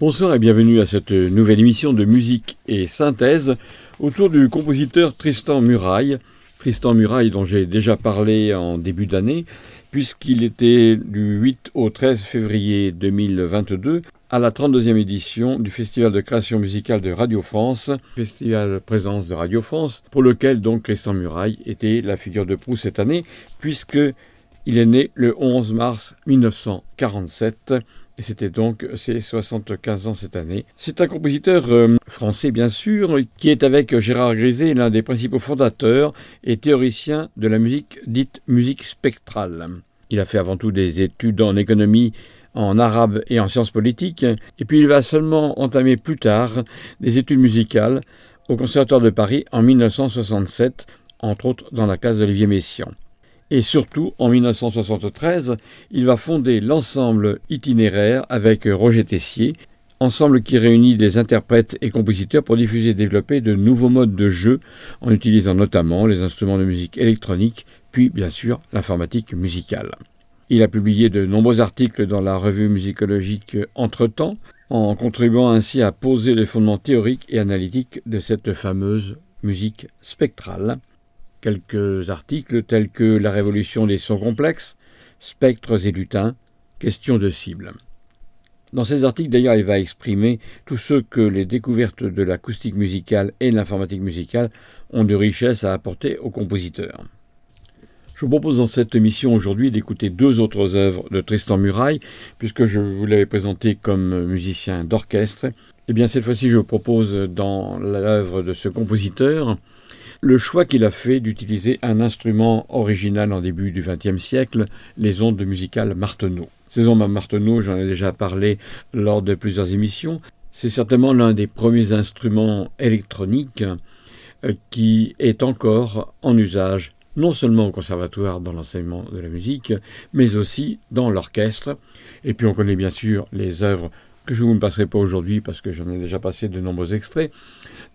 Bonsoir et bienvenue à cette nouvelle émission de musique et synthèse autour du compositeur Tristan Muraille. Tristan Muraille dont j'ai déjà parlé en début d'année puisqu'il était du 8 au 13 février 2022 à la 32e édition du Festival de création musicale de Radio France, Festival présence de Radio France, pour lequel donc Tristan Muraille était la figure de proue cette année, puisque il est né le 11 mars 1947 et c'était donc ses 75 ans cette année. C'est un compositeur euh, français bien sûr, qui est avec Gérard Griset l'un des principaux fondateurs et théoriciens de la musique dite musique spectrale. Il a fait avant tout des études en économie, en arabe et en sciences politiques, et puis il va seulement entamer plus tard des études musicales au Conservatoire de Paris en 1967, entre autres dans la classe d'Olivier Messiaen. Et surtout, en 1973, il va fonder l'ensemble itinéraire avec Roger Tessier, ensemble qui réunit des interprètes et compositeurs pour diffuser et développer de nouveaux modes de jeu en utilisant notamment les instruments de musique électronique, puis bien sûr l'informatique musicale. Il a publié de nombreux articles dans la revue musicologique Entretemps, en contribuant ainsi à poser les fondements théoriques et analytiques de cette fameuse musique spectrale quelques articles tels que La révolution des sons complexes, Spectres et lutins, Question de cible. Dans ces articles, d'ailleurs, il va exprimer tout ce que les découvertes de l'acoustique musicale et de l'informatique musicale ont de richesse à apporter aux compositeurs. Je vous propose dans cette émission aujourd'hui d'écouter deux autres œuvres de Tristan Muraille, puisque je vous l'avais présenté comme musicien d'orchestre. Eh bien, cette fois-ci, je vous propose dans l'œuvre de ce compositeur le choix qu'il a fait d'utiliser un instrument original en début du XXe siècle, les ondes musicales Marteneau. Ces ondes Marteneau, j'en ai déjà parlé lors de plusieurs émissions, c'est certainement l'un des premiers instruments électroniques euh, qui est encore en usage non seulement au conservatoire dans l'enseignement de la musique, mais aussi dans l'orchestre. Et puis on connaît bien sûr les œuvres que je ne vous passerai pas aujourd'hui parce que j'en ai déjà passé de nombreux extraits,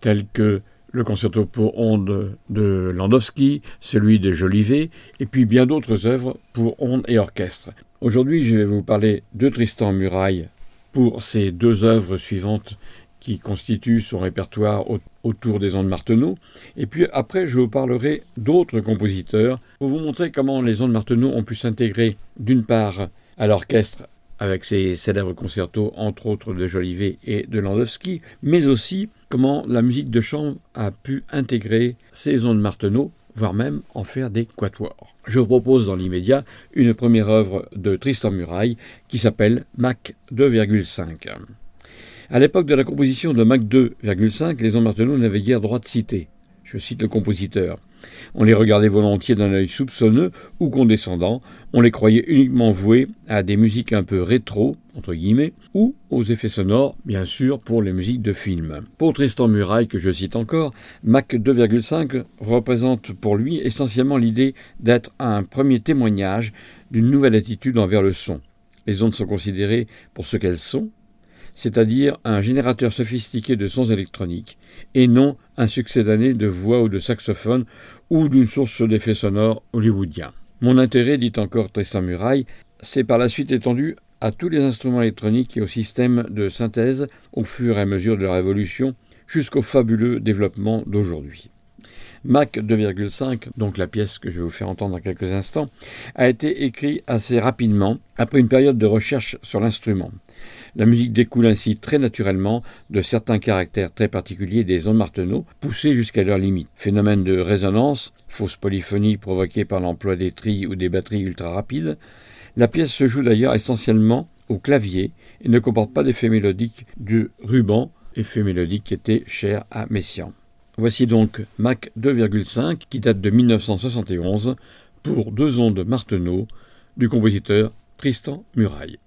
tels que le concerto pour ondes de Landowski, celui de Jolivet, et puis bien d'autres œuvres pour ondes et orchestre. Aujourd'hui, je vais vous parler de Tristan Muraille pour ces deux œuvres suivantes qui constituent son répertoire autour des ondes Marteneau. Et puis après, je vous parlerai d'autres compositeurs pour vous montrer comment les ondes Marteneau ont pu s'intégrer d'une part à l'orchestre avec ses célèbres concertos, entre autres de Jolivet et de Landowski, mais aussi comment la musique de chambre a pu intégrer ces ondes Marteneau, voire même en faire des quatuors. Je vous propose dans l'immédiat une première œuvre de Tristan Muraille qui s'appelle Mac 2,5. À l'époque de la composition de Mac 2,5, les ondes Marteneau n'avaient guère droit de citer. Je cite le compositeur. On les regardait volontiers d'un œil soupçonneux ou condescendant, on les croyait uniquement voués à des musiques un peu rétro, entre guillemets, ou aux effets sonores, bien sûr, pour les musiques de films. Pour Tristan Muraille, que je cite encore, Mac 2,5 représente pour lui essentiellement l'idée d'être un premier témoignage d'une nouvelle attitude envers le son. Les ondes sont considérées pour ce qu'elles sont, c'est-à-dire un générateur sophistiqué de sons électroniques, et non un succédané de voix ou de saxophone ou d'une source d'effets sonores hollywoodiens. Mon intérêt, dit encore Tristan Muraille, s'est par la suite étendu à tous les instruments électroniques et aux systèmes de synthèse au fur et à mesure de la révolution jusqu'au fabuleux développement d'aujourd'hui. Mac 2,5, donc la pièce que je vais vous faire entendre dans quelques instants, a été écrit assez rapidement après une période de recherche sur l'instrument. La musique découle ainsi très naturellement de certains caractères très particuliers des ondes Marteneau, poussés jusqu'à leur limite. Phénomène de résonance, fausse polyphonie provoquée par l'emploi des trilles ou des batteries ultra rapides, la pièce se joue d'ailleurs essentiellement au clavier et ne comporte pas d'effet mélodique du ruban, effet mélodique qui était cher à Messiaen. Voici donc Mac 2,5 qui date de 1971 pour deux ondes Marteneau du compositeur Tristan Muraille.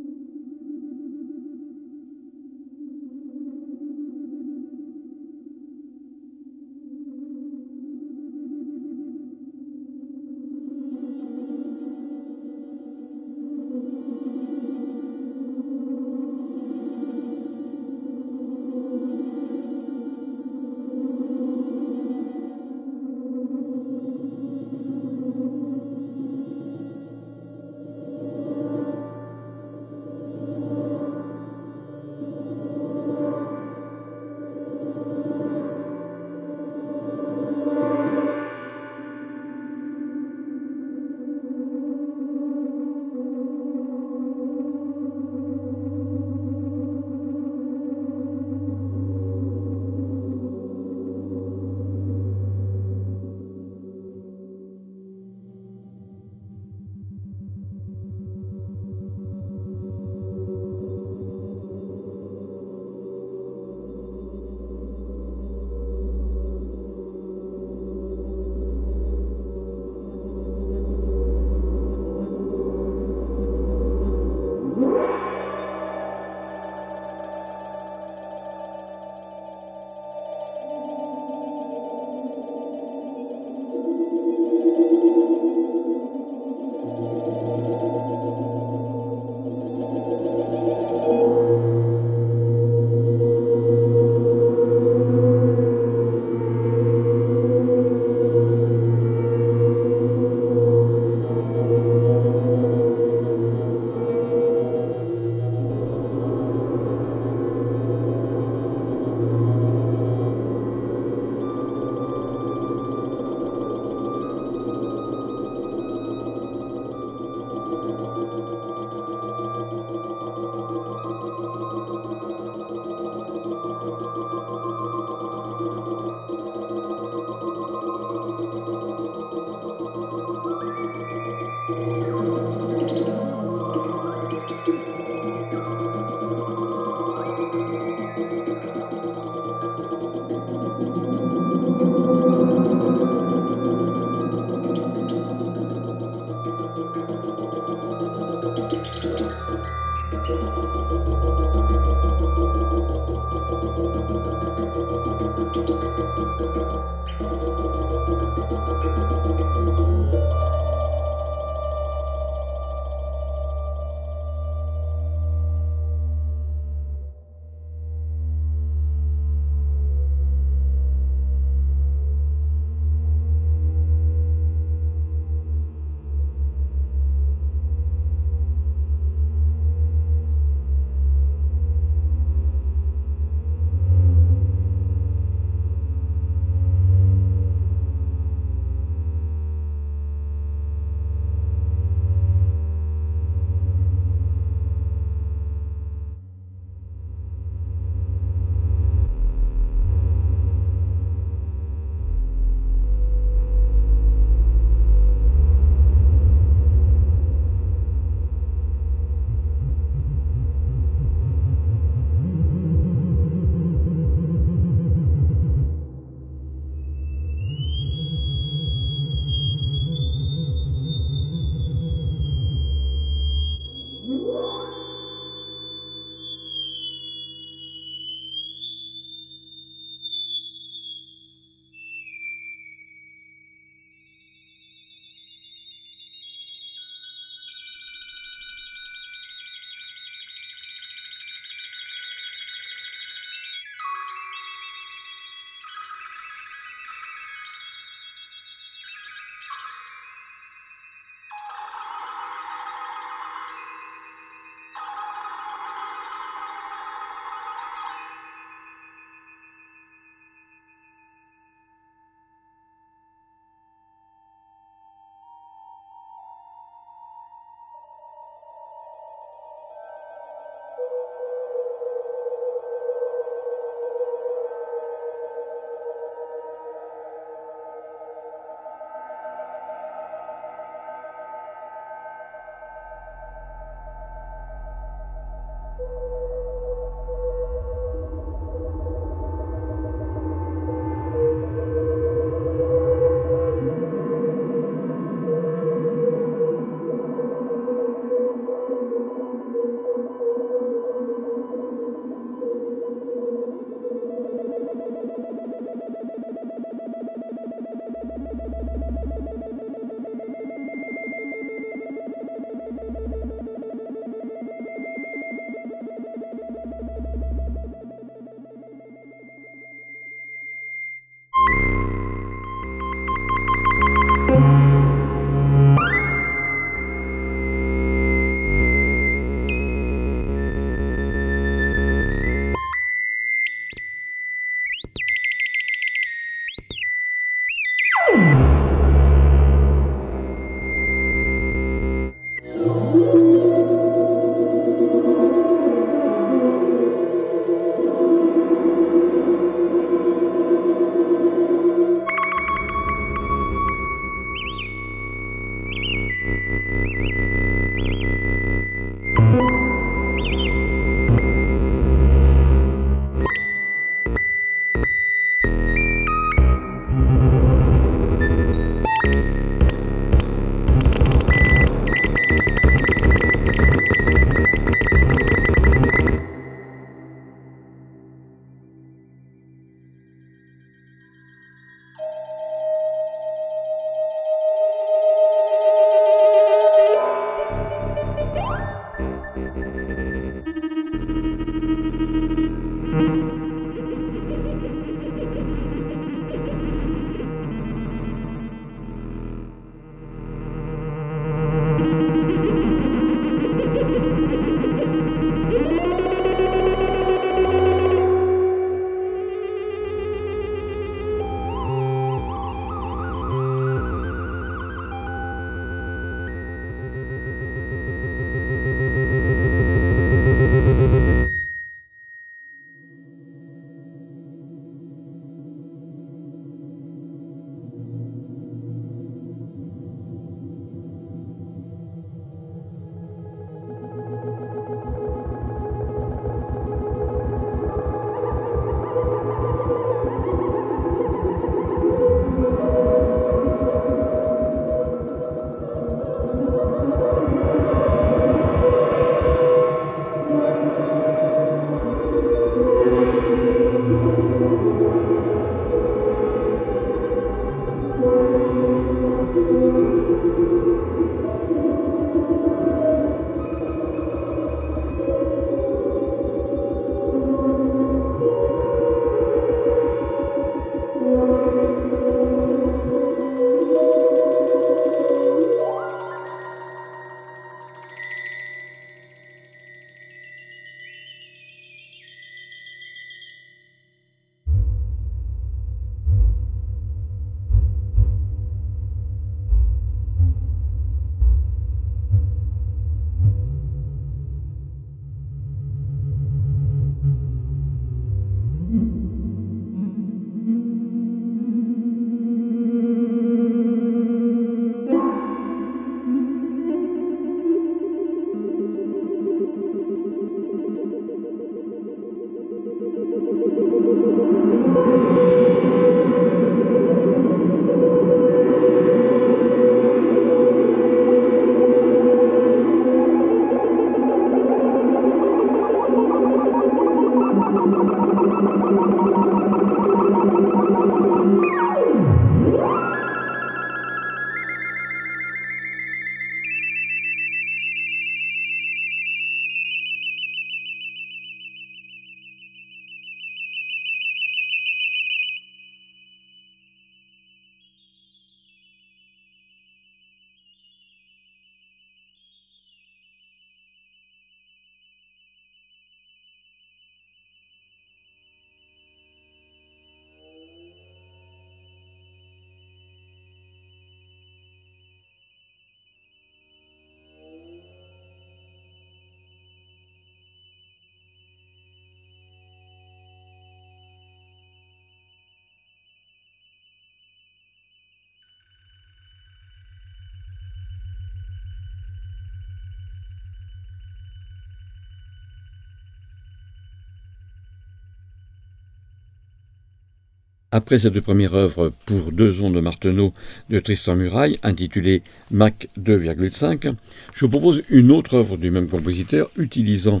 Après cette première œuvre pour deux ondes de Marteneau de Tristan Muraille, intitulée Mach 2,5, je vous propose une autre œuvre du même compositeur utilisant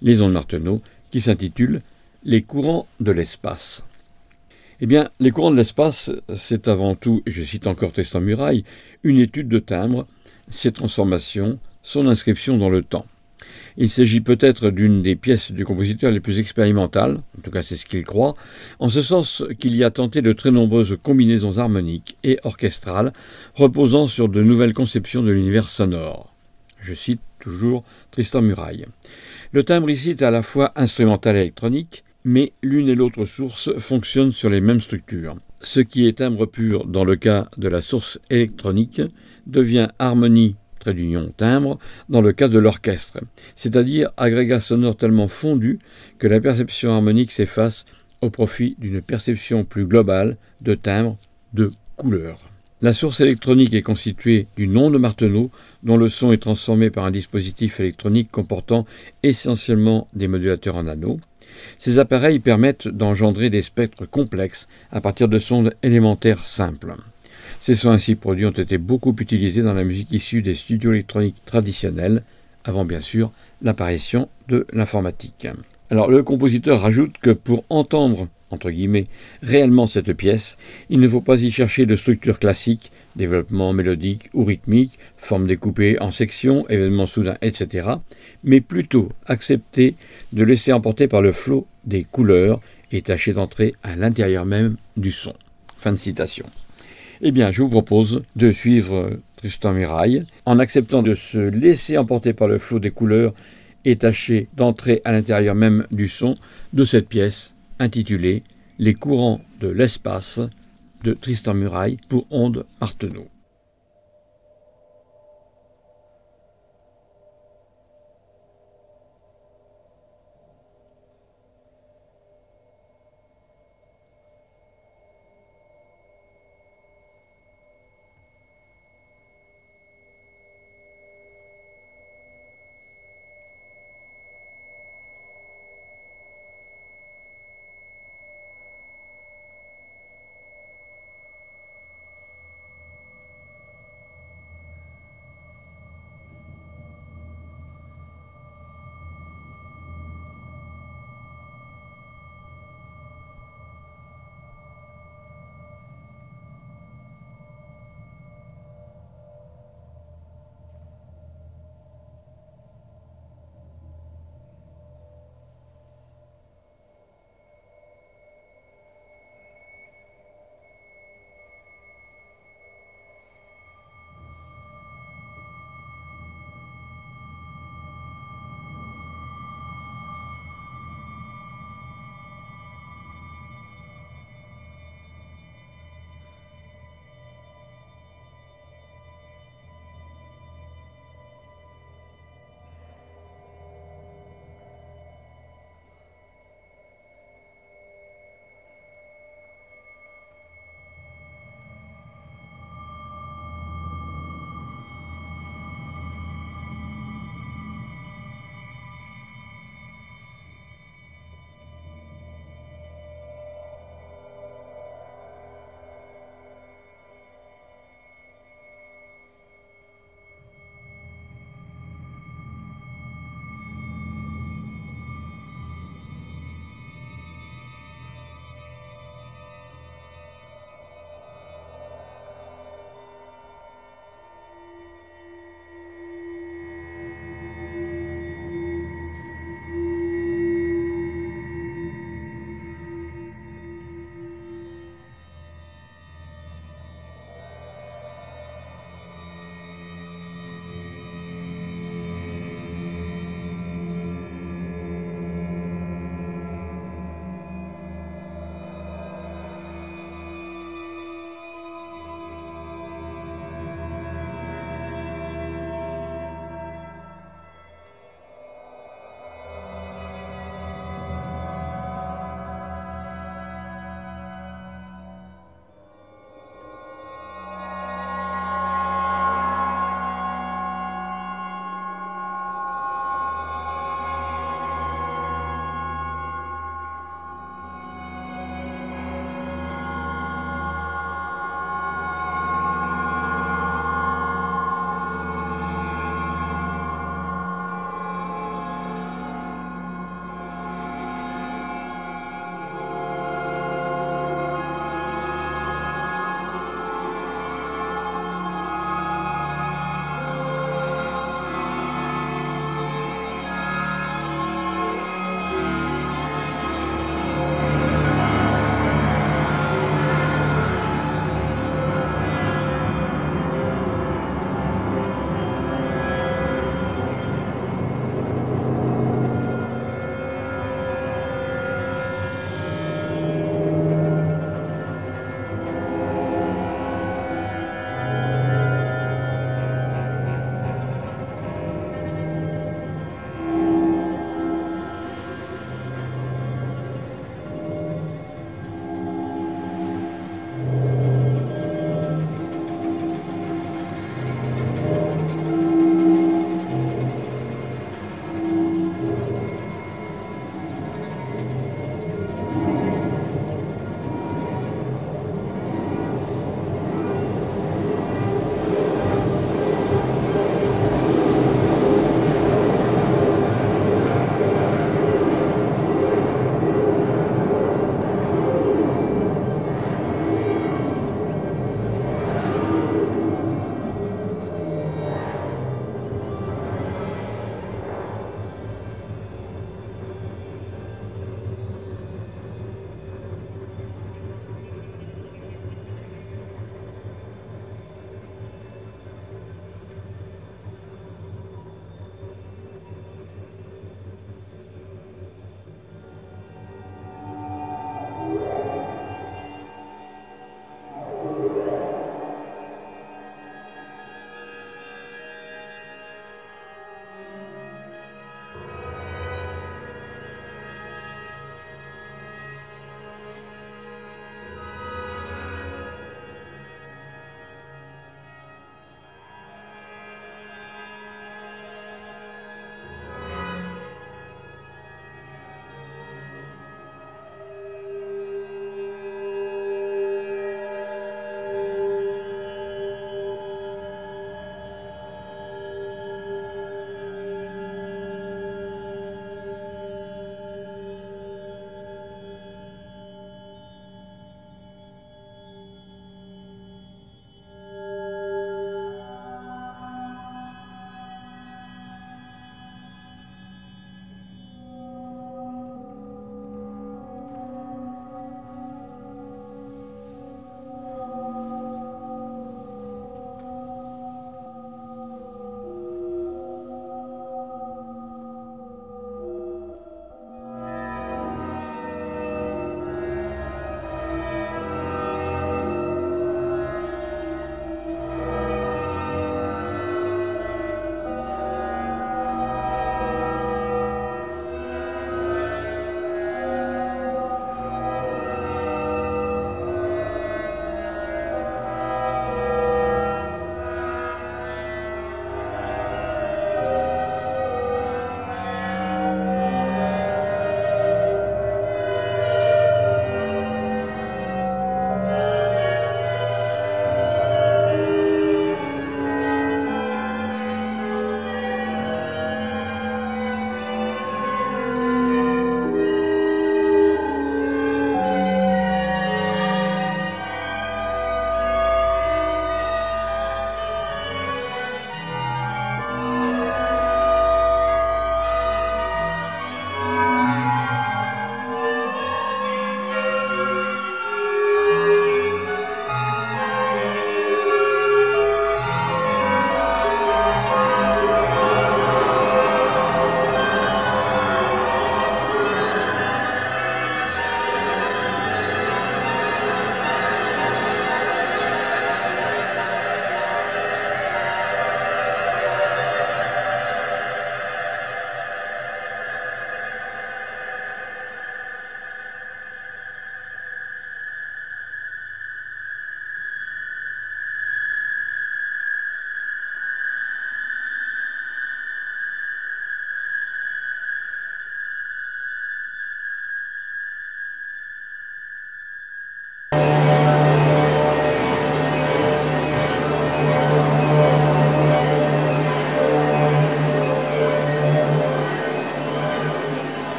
les ondes Marteneau qui s'intitule Les courants de l'espace. Eh bien, les courants de l'espace, c'est avant tout, je cite encore Tristan Muraille, une étude de timbre, ses transformations, son inscription dans le temps. Il s'agit peut-être d'une des pièces du compositeur les plus expérimentales, en tout cas c'est ce qu'il croit, en ce sens qu'il y a tenté de très nombreuses combinaisons harmoniques et orchestrales reposant sur de nouvelles conceptions de l'univers sonore. Je cite toujours Tristan Muraille. Le timbre ici est à la fois instrumental et électronique, mais l'une et l'autre source fonctionnent sur les mêmes structures. Ce qui est timbre pur dans le cas de la source électronique devient harmonie trait d'union timbre, dans le cas de l'orchestre, c'est-à-dire agrégat sonore tellement fondu que la perception harmonique s'efface au profit d'une perception plus globale de timbre, de couleur. La source électronique est constituée d'une onde Marteneau dont le son est transformé par un dispositif électronique comportant essentiellement des modulateurs en anneaux. Ces appareils permettent d'engendrer des spectres complexes à partir de sondes élémentaires simples. Ces sons ainsi produits ont été beaucoup utilisés dans la musique issue des studios électroniques traditionnels, avant bien sûr l'apparition de l'informatique. Alors le compositeur rajoute que pour entendre entre guillemets, réellement cette pièce, il ne faut pas y chercher de structure classique, développement mélodique ou rythmique, forme découpée en sections, événements soudains, etc., mais plutôt accepter de laisser emporter par le flot des couleurs et tâcher d'entrer à l'intérieur même du son. Fin de citation. Eh bien, je vous propose de suivre Tristan Mirail en acceptant de se laisser emporter par le flot des couleurs et tâcher d'entrer à l'intérieur même du son de cette pièce intitulée Les courants de l'espace de Tristan Muraille pour Onde Marteneau.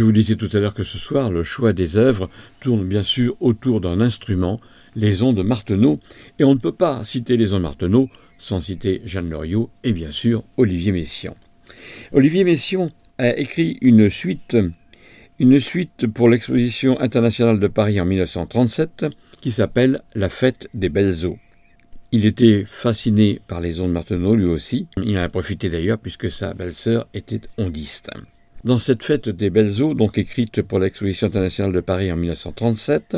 Je vous disais tout à l'heure que ce soir, le choix des œuvres tourne bien sûr autour d'un instrument, les ondes Marteneau, et on ne peut pas citer les ondes Marteneau sans citer Jeanne Loriot et bien sûr Olivier Messiaen. Olivier Messiaen a écrit une suite, une suite pour l'exposition internationale de Paris en 1937 qui s'appelle La fête des belles eaux. Il était fasciné par les ondes Marteneau lui aussi. Il en a profité d'ailleurs puisque sa belle-sœur était ondiste. Dans cette fête des belles eaux, donc écrite pour l'exposition internationale de Paris en 1937,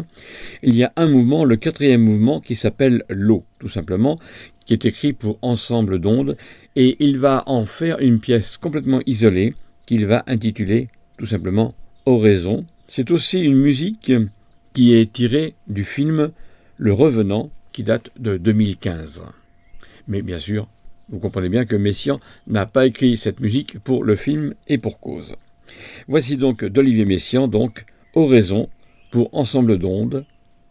il y a un mouvement, le quatrième mouvement, qui s'appelle l'eau, tout simplement, qui est écrit pour ensemble d'ondes, et il va en faire une pièce complètement isolée, qu'il va intituler tout simplement Oraison. C'est aussi une musique qui est tirée du film Le Revenant, qui date de 2015. Mais bien sûr, vous comprenez bien que Messiaen n'a pas écrit cette musique pour le film et pour cause. Voici donc d'Olivier Messiaen, donc Oraison pour Ensemble d'ondes,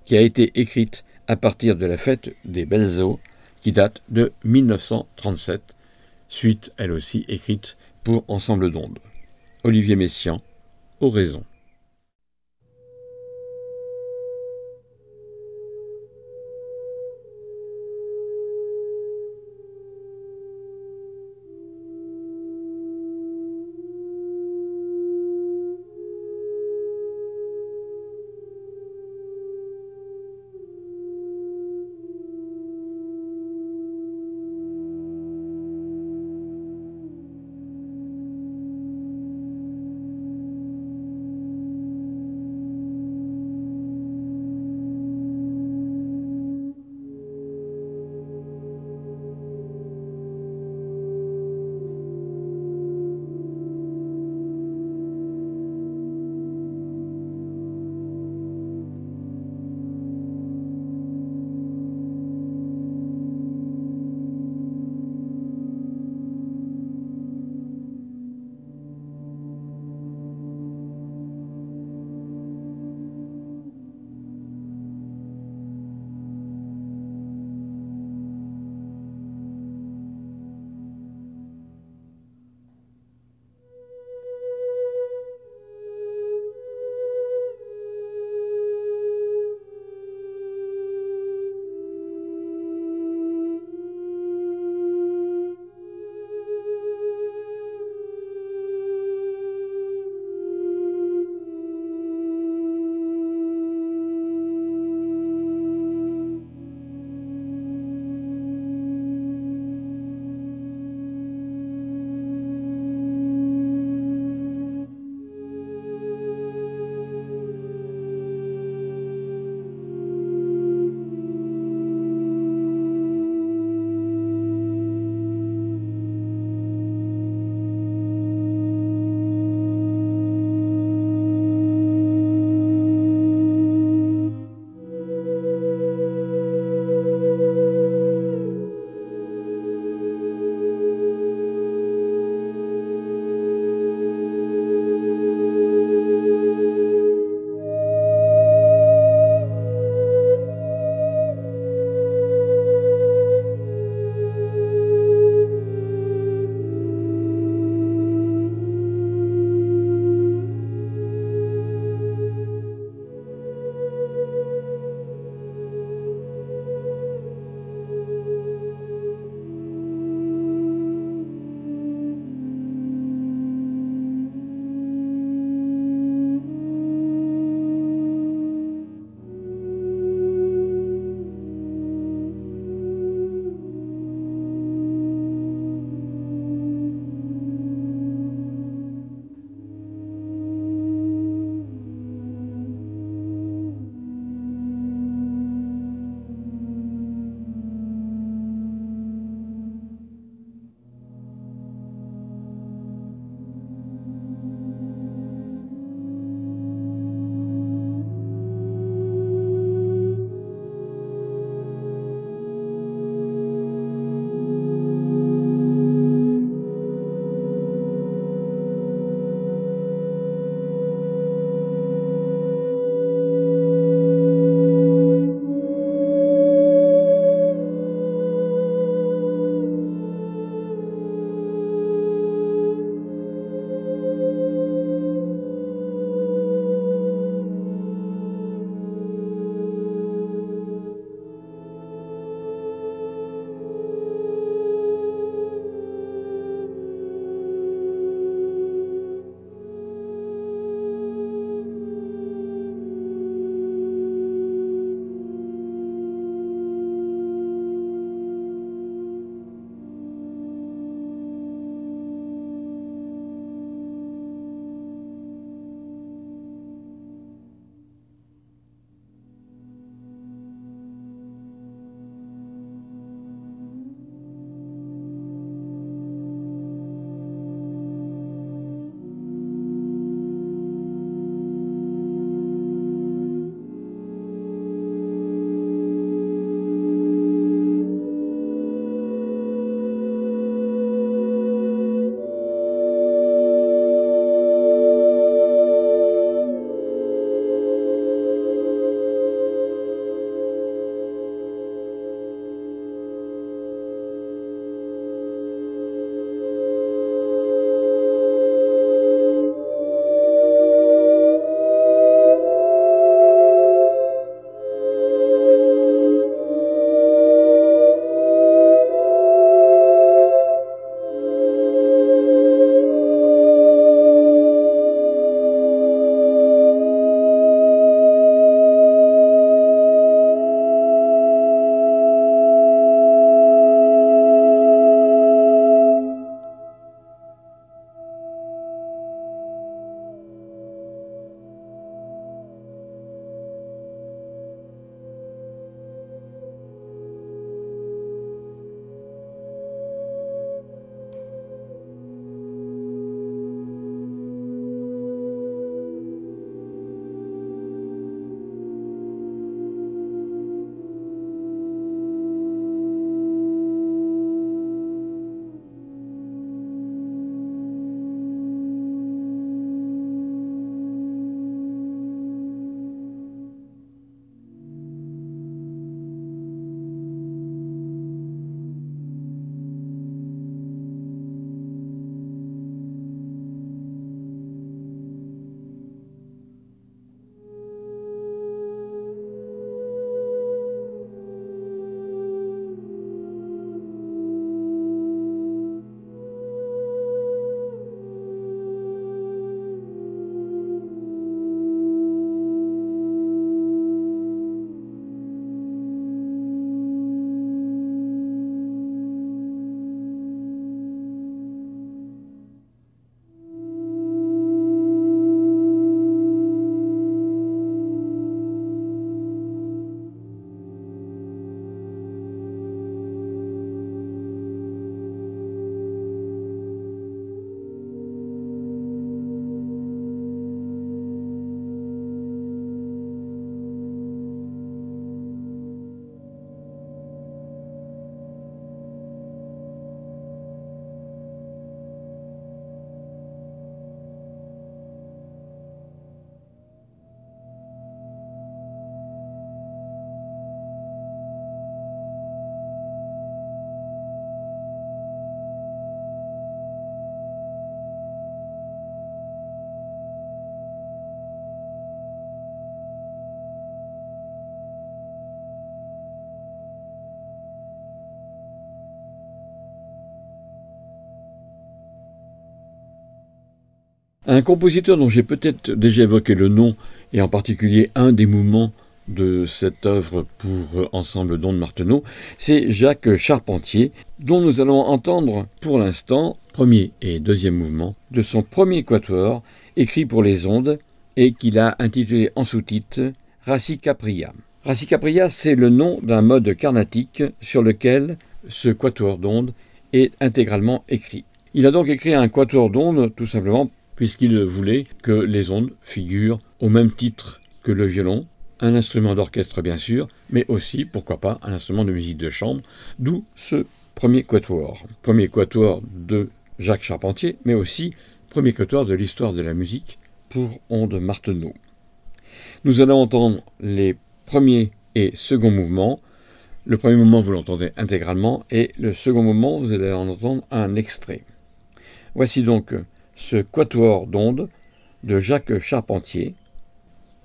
qui a été écrite à partir de la fête des Belles Eaux, qui date de 1937, suite elle aussi écrite pour Ensemble d'ondes. Olivier Messiaen, Oraison. Un compositeur dont j'ai peut-être déjà évoqué le nom, et en particulier un des mouvements de cette œuvre pour ensemble don de Marteneau, c'est Jacques Charpentier, dont nous allons entendre pour l'instant premier et deuxième mouvement de son premier quatuor écrit pour les ondes et qu'il a intitulé en sous-titre Racicapria. Racicapria, c'est le nom d'un mode carnatique sur lequel ce quatuor d'ondes est intégralement écrit. Il a donc écrit un quatuor d'ondes tout simplement puisqu'il voulait que les ondes figurent au même titre que le violon, un instrument d'orchestre bien sûr, mais aussi, pourquoi pas, un instrument de musique de chambre, d'où ce premier quatuor. Premier quatuor de Jacques Charpentier, mais aussi premier quatuor de l'histoire de la musique pour Onde Marteneau. Nous allons entendre les premiers et seconds mouvements. Le premier mouvement, vous l'entendez intégralement, et le second mouvement, vous allez en entendre un extrait. Voici donc ce quatuor d'ondes de Jacques Charpentier,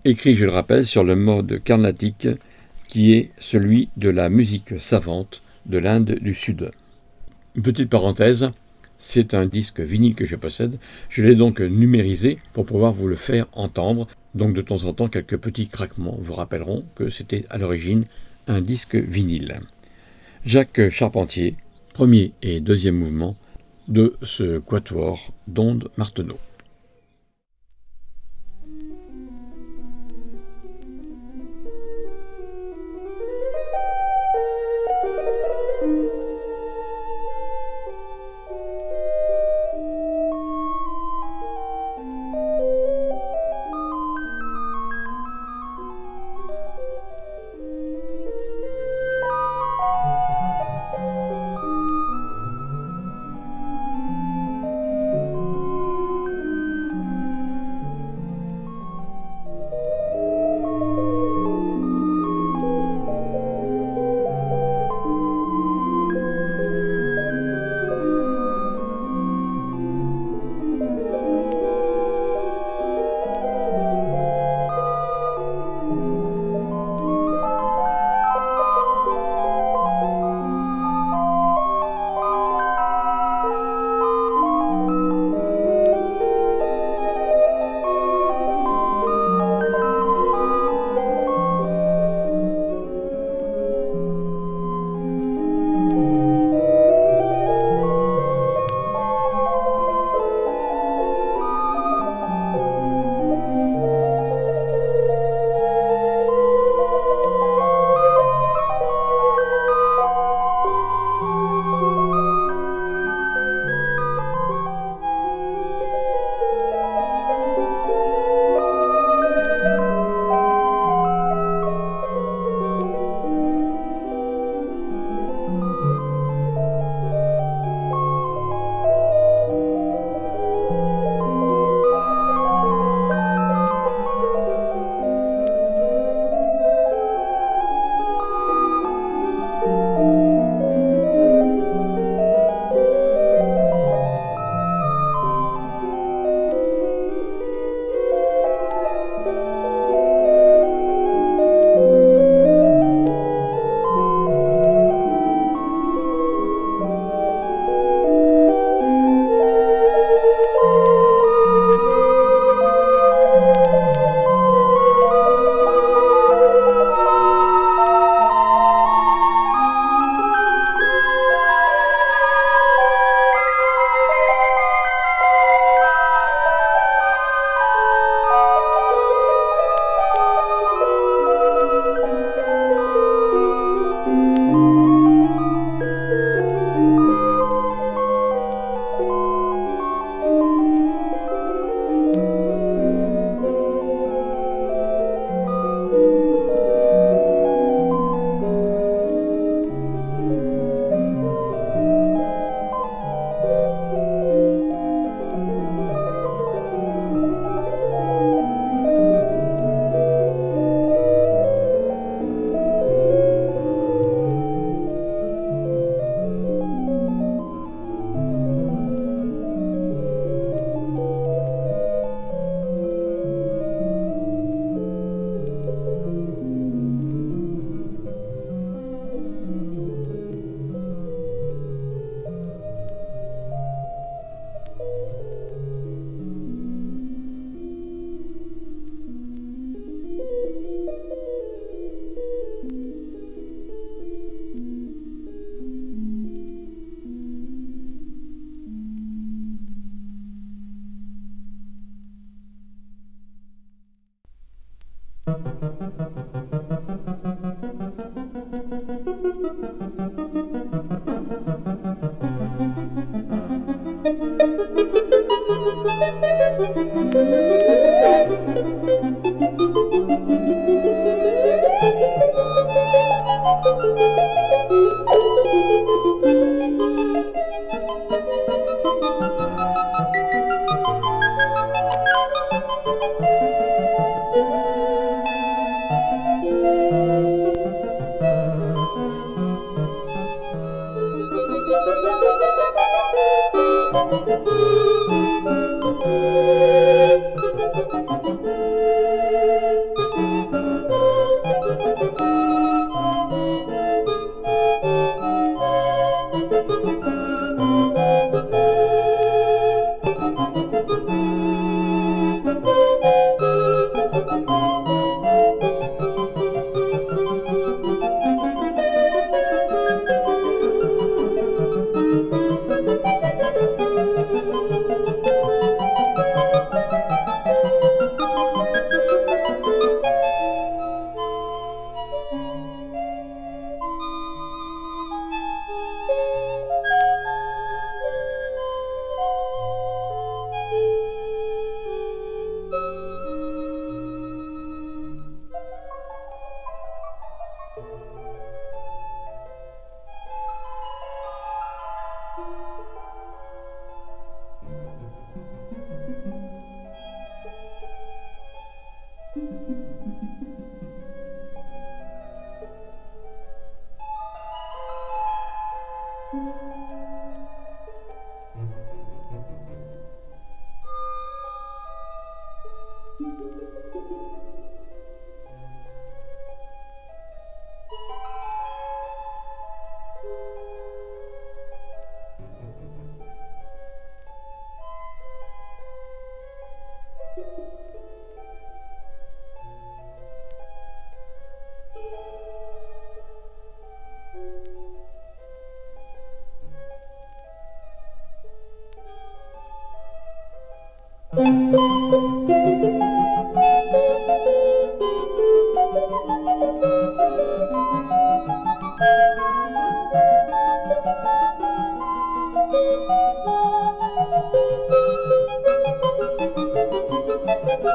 écrit, je le rappelle, sur le mode carnatique qui est celui de la musique savante de l'Inde du Sud. Petite parenthèse, c'est un disque vinyle que je possède. Je l'ai donc numérisé pour pouvoir vous le faire entendre. Donc de temps en temps, quelques petits craquements vous rappelleront que c'était à l'origine un disque vinyle. Jacques Charpentier, premier et deuxième mouvement de ce quatuor d'onde Marteneau.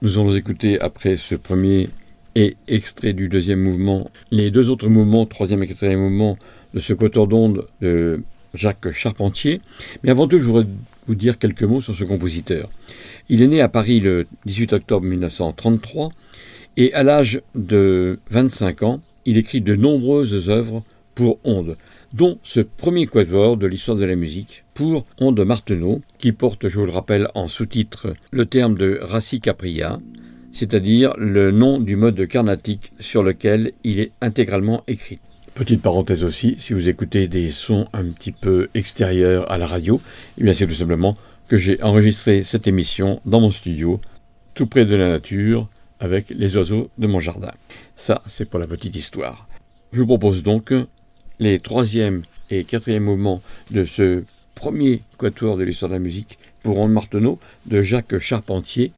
Nous allons écouter après ce premier et extrait du deuxième mouvement les deux autres mouvements, troisième et quatrième mouvement de ce quatuor d'onde de Jacques Charpentier. Mais avant tout, je voudrais vous dire quelques mots sur ce compositeur. Il est né à Paris le 18 octobre 1933 et à l'âge de 25 ans, il écrit de nombreuses œuvres pour ondes, dont ce premier quatuor de l'histoire de la musique pour Onde Marteneau, qui porte, je vous le rappelle, en sous-titre le terme de Rassi Capria, c'est-à-dire le nom du mode carnatique sur lequel il est intégralement écrit. Petite parenthèse aussi, si vous écoutez des sons un petit peu extérieurs à la radio, eh bien c'est tout simplement que j'ai enregistré cette émission dans mon studio, tout près de la nature, avec les oiseaux de mon jardin. Ça, c'est pour la petite histoire. Je vous propose donc les troisième et quatrième mouvements de ce premier quatuor de l'histoire de la musique pour Ronde Marteneau de Jacques Charpentier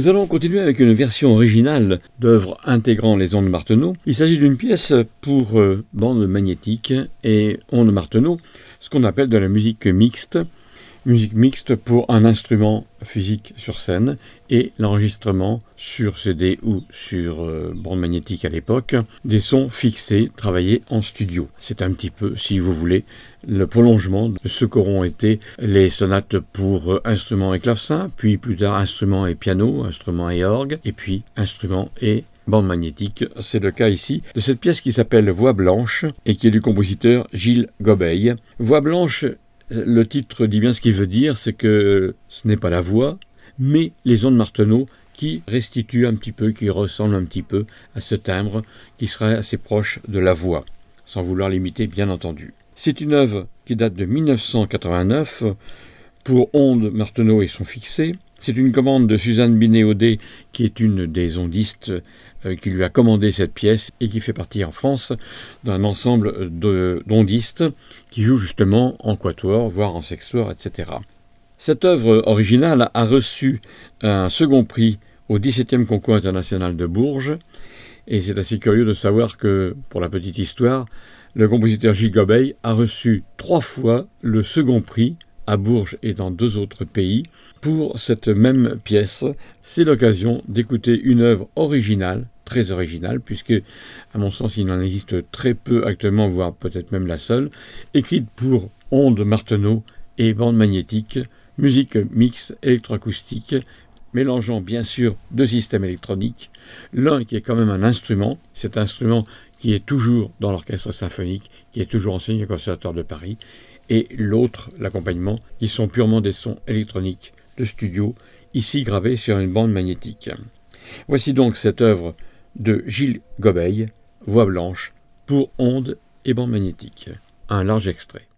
Nous allons continuer avec une version originale d'œuvres intégrant les ondes Marteneau. Il s'agit d'une pièce pour euh, bande magnétique et ondes Marteneau, ce qu'on appelle de la musique mixte. Musique mixte pour un instrument physique sur scène et l'enregistrement sur CD ou sur euh, bande magnétique à l'époque des sons fixés travaillés en studio. C'est un petit peu, si vous voulez, le prolongement de ce qu'auront été les sonates pour euh, instruments et clavecin, puis plus tard instruments et piano, instruments et orgue, et puis instruments et bande magnétique. C'est le cas ici de cette pièce qui s'appelle Voix blanche et qui est du compositeur Gilles Gobeil. Voix blanche, le titre dit bien ce qu'il veut dire, c'est que ce n'est pas la voix, mais les ondes Marteneau qui restituent un petit peu, qui ressemblent un petit peu à ce timbre qui serait assez proche de la voix, sans vouloir l'imiter bien entendu. C'est une œuvre qui date de 1989 pour Onde, Marteneau et son fixé. C'est une commande de Suzanne Binet-Audet, qui est une des ondistes euh, qui lui a commandé cette pièce et qui fait partie en France d'un ensemble d'ondistes qui jouent justement en quatuor, voire en sextoire, etc. Cette œuvre originale a reçu un second prix au 17e concours international de Bourges, et c'est assez curieux de savoir que, pour la petite histoire, le compositeur Gilles Gobeil a reçu trois fois le second prix à Bourges et dans deux autres pays pour cette même pièce. C'est l'occasion d'écouter une œuvre originale, très originale, puisque, à mon sens, il en existe très peu actuellement, voire peut-être même la seule, écrite pour ondes Marteneau et bande magnétique, musique mixte électroacoustique, mélangeant bien sûr deux systèmes électroniques, l'un qui est quand même un instrument, cet instrument qui est toujours dans l'orchestre symphonique, qui est toujours enseigné au Conservatoire de Paris, et l'autre, l'accompagnement, qui sont purement des sons électroniques de studio, ici gravés sur une bande magnétique. Voici donc cette œuvre de Gilles Gobeil, Voix blanche, pour ondes et bande magnétique. Un large extrait.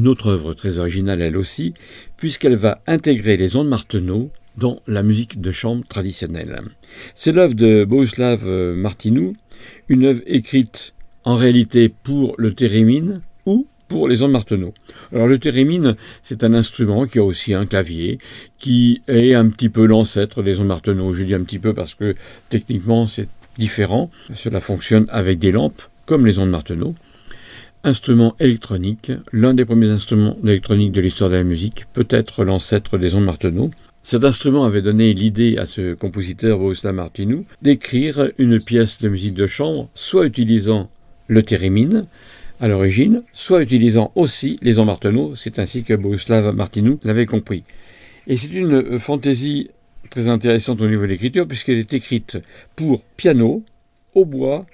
Une autre œuvre très originale elle aussi, puisqu'elle va intégrer les ondes Marteneau dans la musique de chambre traditionnelle. C'est l'œuvre de Bohuslav Martinou, une œuvre écrite en réalité pour le thérémine ou pour les ondes Marteneau. Alors le thérémine, c'est un instrument qui a aussi un clavier, qui est un petit peu l'ancêtre des ondes Marteneau. Je dis un petit peu parce que techniquement c'est différent. Cela fonctionne avec des lampes, comme les ondes Marteneau. Instrument électronique, l'un des premiers instruments électroniques de l'histoire de la musique, peut-être l'ancêtre des ondes Marteneau. Cet instrument avait donné l'idée à ce compositeur Bohuslav Martinou d'écrire une pièce de musique de chambre, soit utilisant le thérémine à l'origine, soit utilisant aussi les ondes Marteneau, c'est ainsi que Bohuslav Martinou l'avait compris. Et c'est une fantaisie très intéressante au niveau de l'écriture, puisqu'elle est écrite pour piano, hautbois,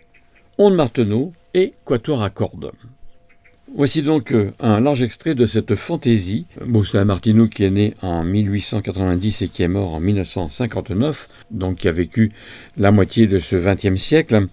ondes Marteneau et quatuor à cordes. Voici donc euh, un large extrait de cette fantaisie. Bousselin Martineau qui est né en 1890 et qui est mort en 1959, donc qui a vécu la moitié de ce XXe siècle,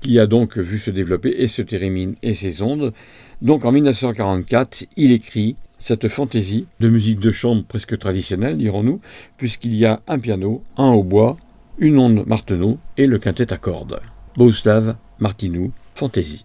qui a donc vu se développer et ce thérémine et ses ondes. Donc en 1944, il écrit cette fantaisie de musique de chambre presque traditionnelle, dirons-nous, puisqu'il y a un piano, un hautbois, une onde Marteneau et le quintet à cordes. Bohuslav Martinou, fantaisie.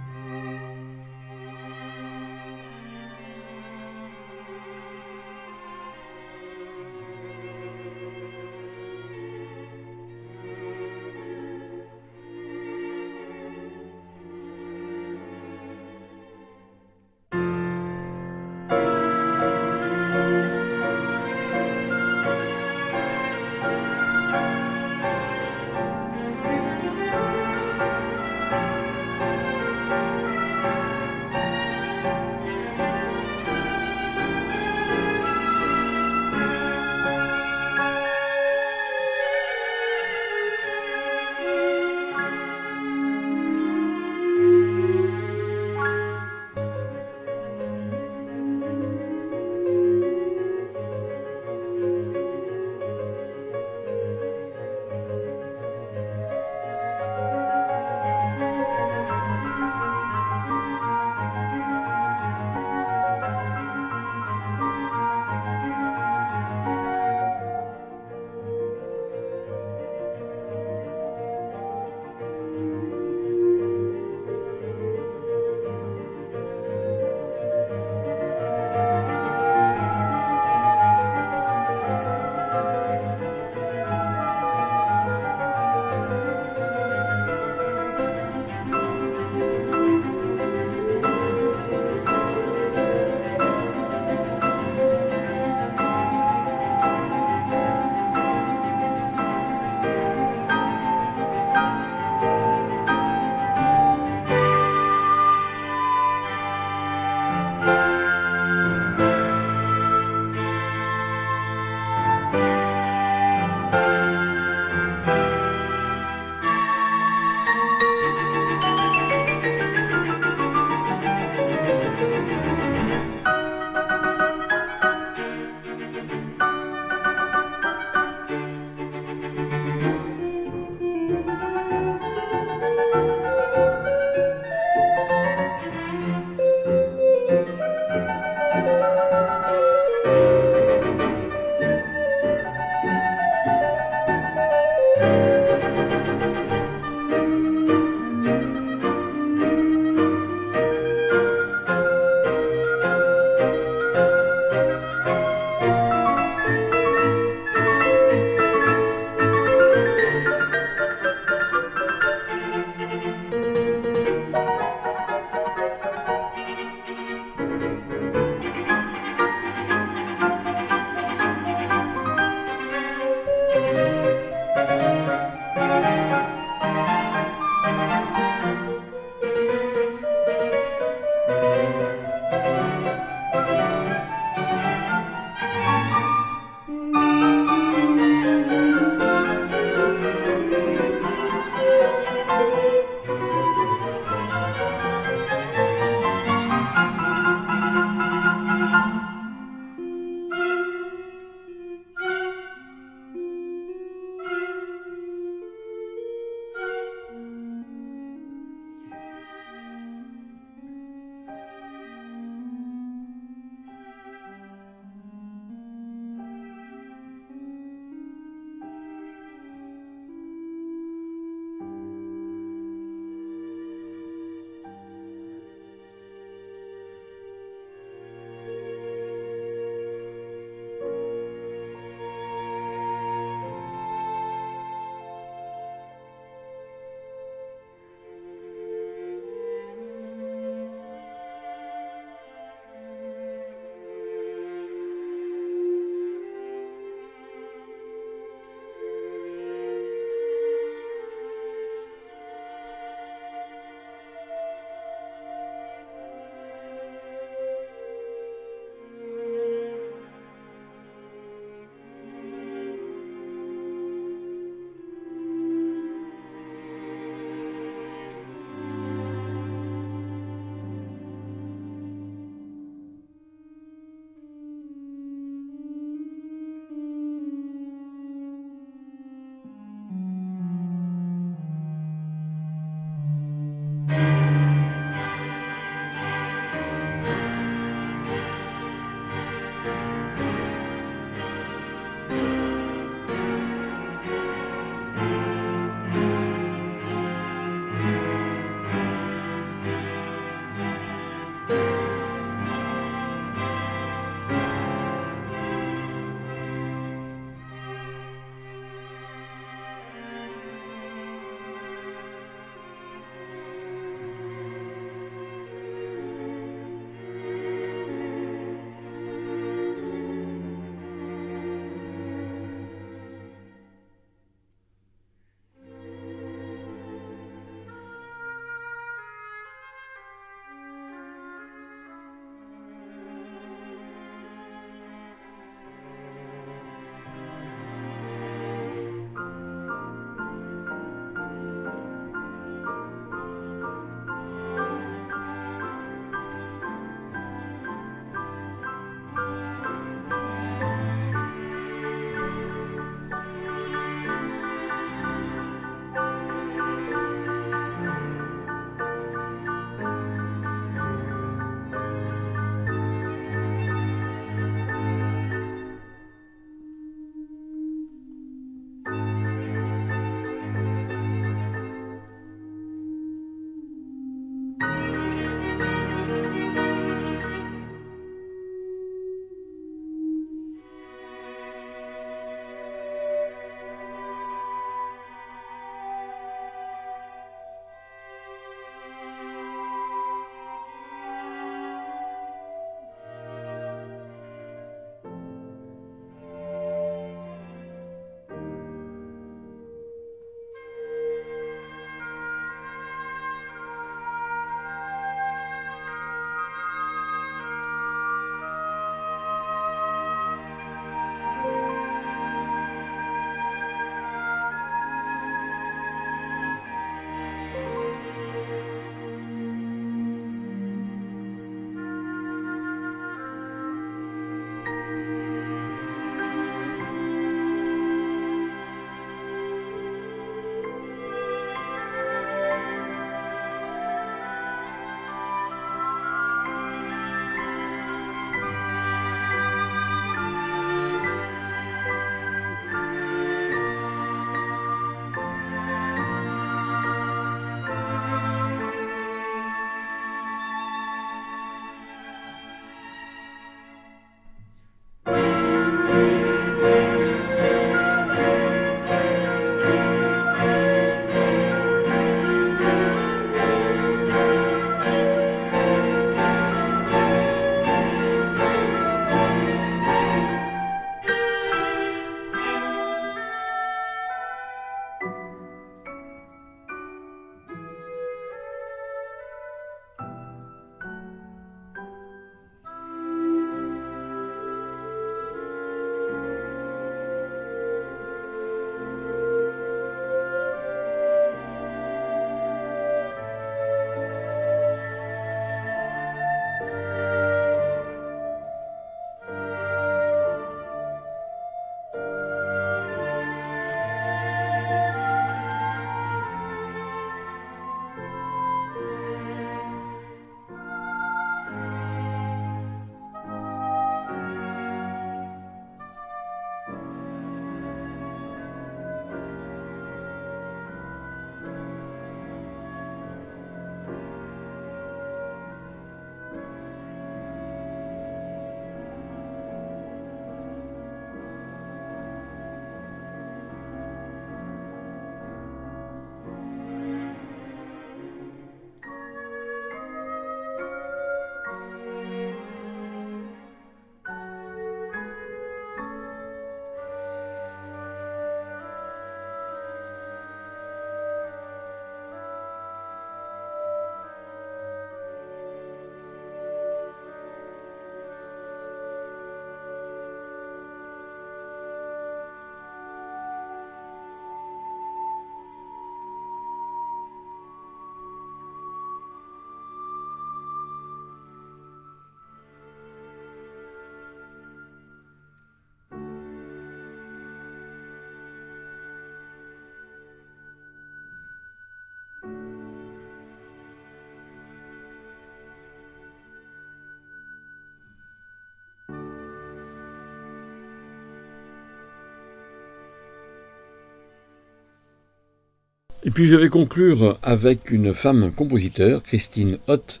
Et puis je vais conclure avec une femme compositeur, Christine Hott,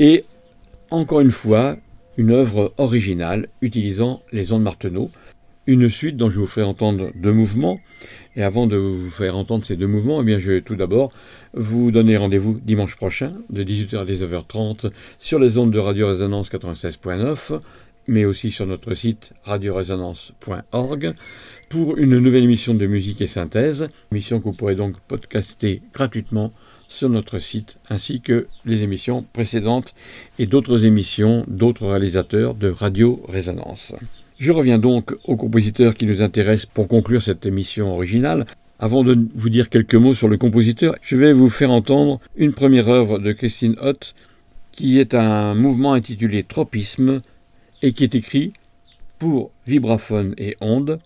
et encore une fois, une œuvre originale utilisant les ondes Marteneau, une suite dont je vous ferai entendre deux mouvements. Et avant de vous faire entendre ces deux mouvements, eh bien, je vais tout d'abord vous donner rendez-vous dimanche prochain, de 18h à 19h30, sur les ondes de Radio Résonance 96.9, mais aussi sur notre site radioresonance.org, pour une nouvelle émission de musique et synthèse, émission que vous pourrez donc podcaster gratuitement sur notre site, ainsi que les émissions précédentes et d'autres émissions d'autres réalisateurs de Radio Résonance. Je reviens donc au compositeur qui nous intéresse pour conclure cette émission originale. Avant de vous dire quelques mots sur le compositeur, je vais vous faire entendre une première œuvre de Christine Hott qui est un mouvement intitulé Tropisme et qui est écrit pour vibraphone et ondes,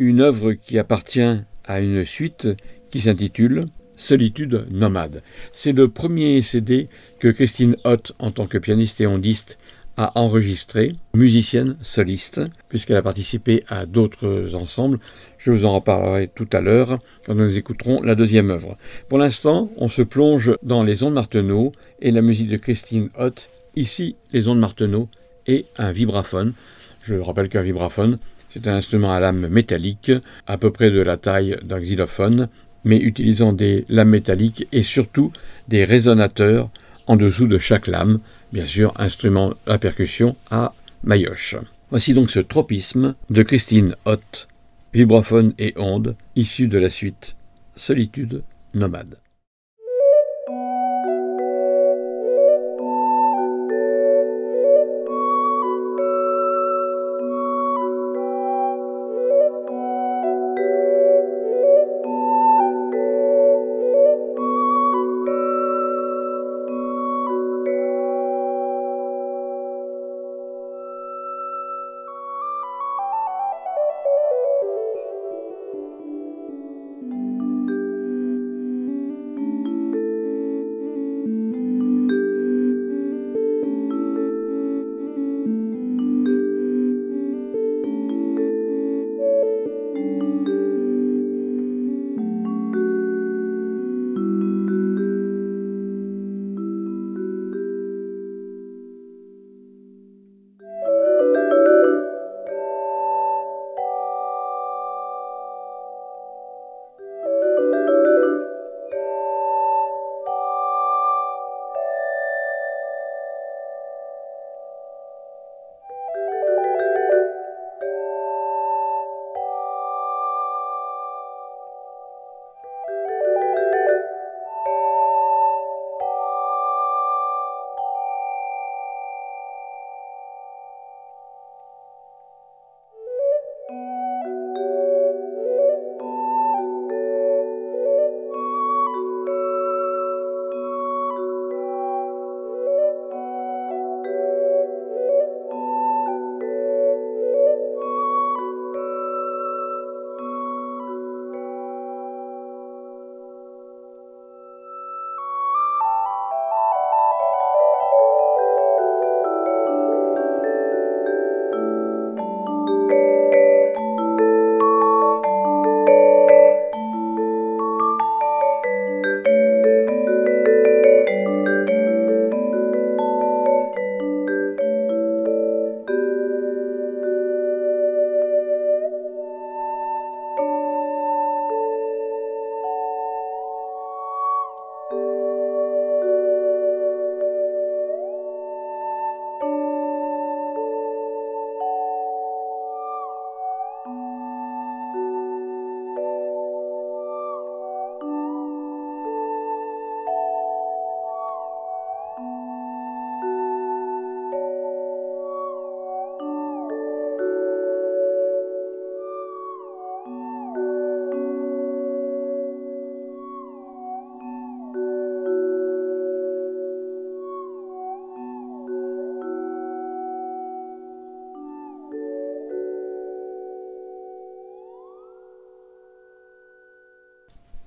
une œuvre qui appartient à une suite qui s'intitule Solitude nomade. C'est le premier CD que Christine Hott, en tant que pianiste et ondiste, a enregistré, musicienne soliste, puisqu'elle a participé à d'autres ensembles. Je vous en reparlerai tout à l'heure quand nous écouterons la deuxième œuvre. Pour l'instant, on se plonge dans les ondes Marteneau et la musique de Christine Hott. Ici, les ondes Marteneau et un vibraphone. Je rappelle qu'un vibraphone, c'est un instrument à lame métallique, à peu près de la taille d'un xylophone, mais utilisant des lames métalliques et surtout des résonateurs en dessous de chaque lame, bien sûr instrument à percussion à maillotche. Voici donc ce tropisme de Christine Hott, vibraphone et onde, issu de la suite Solitude nomade.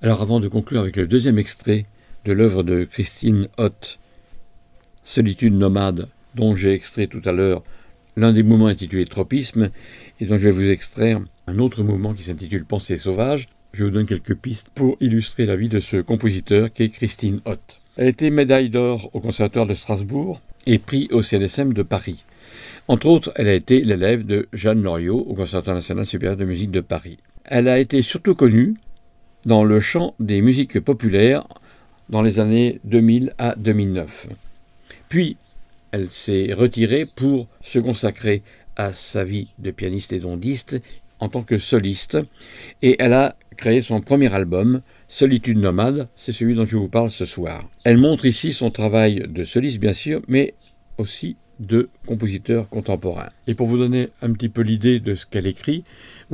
Alors avant de conclure avec le deuxième extrait de l'œuvre de Christine Hott, Solitude nomade, dont j'ai extrait tout à l'heure l'un des mouvements intitulé Tropisme, et dont je vais vous extraire un autre mouvement qui s'intitule Pensée sauvage, je vous donne quelques pistes pour illustrer la vie de ce compositeur qui est Christine Hott. Elle a été médaille d'or au Conservatoire de Strasbourg et prix au CNSM de Paris. Entre autres, elle a été l'élève de Jeanne Loriot au Conservatoire national supérieur de musique de Paris. Elle a été surtout connue dans le champ des musiques populaires dans les années 2000 à 2009. Puis, elle s'est retirée pour se consacrer à sa vie de pianiste et d'ondiste en tant que soliste, et elle a créé son premier album, Solitude nomade, c'est celui dont je vous parle ce soir. Elle montre ici son travail de soliste bien sûr, mais aussi de compositeur contemporain. Et pour vous donner un petit peu l'idée de ce qu'elle écrit,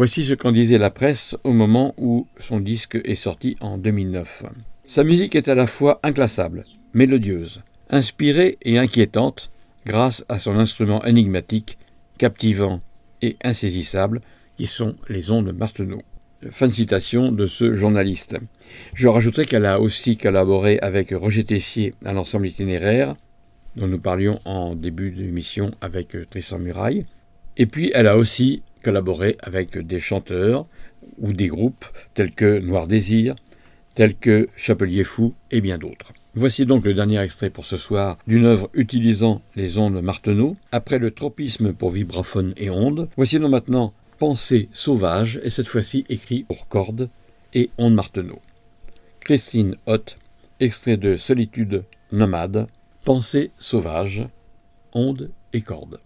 voici ce qu'en disait la presse au moment où son disque est sorti en 2009. Sa musique est à la fois inclassable, mélodieuse, inspirée et inquiétante grâce à son instrument énigmatique, captivant et insaisissable qui sont les ondes Marteneau. Fin de citation de ce journaliste. Je rajouterai qu'elle a aussi collaboré avec Roger Tessier à l'ensemble itinéraire, dont nous parlions en début de l'émission avec Tristan Muraille. Et puis elle a aussi collaboré avec des chanteurs ou des groupes tels que Noir Désir, tels que Chapelier Fou et bien d'autres. Voici donc le dernier extrait pour ce soir d'une œuvre utilisant les ondes Marteneau. Après le tropisme pour vibraphone et ondes, voici donc maintenant Pensée sauvage, et cette fois-ci écrit pour cordes et ondes Marteneau. Christine Hott, extrait de Solitude nomade, Pensée sauvage, ondes et cordes.